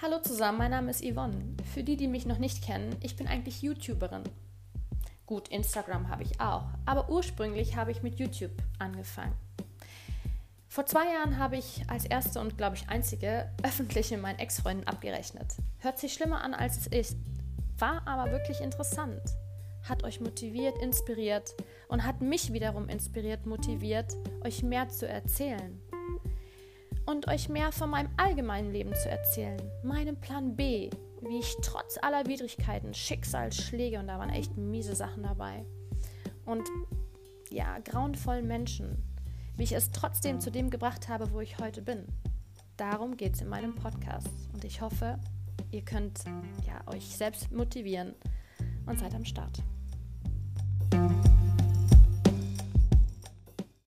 Hallo zusammen, mein Name ist Yvonne. Für die, die mich noch nicht kennen, ich bin eigentlich YouTuberin. Gut, Instagram habe ich auch, aber ursprünglich habe ich mit YouTube angefangen. Vor zwei Jahren habe ich als erste und glaube ich einzige öffentlich mit meinen Ex-Freunden abgerechnet. Hört sich schlimmer an, als es ist, war aber wirklich interessant. Hat euch motiviert, inspiriert und hat mich wiederum inspiriert, motiviert, euch mehr zu erzählen und euch mehr von meinem allgemeinen Leben zu erzählen, meinem Plan B, wie ich trotz aller Widrigkeiten, Schicksalsschläge, und da waren echt miese Sachen dabei, und ja, grauenvollen Menschen, wie ich es trotzdem zu dem gebracht habe, wo ich heute bin. Darum geht es in meinem Podcast und ich hoffe, ihr könnt ja, euch selbst motivieren und seid am Start.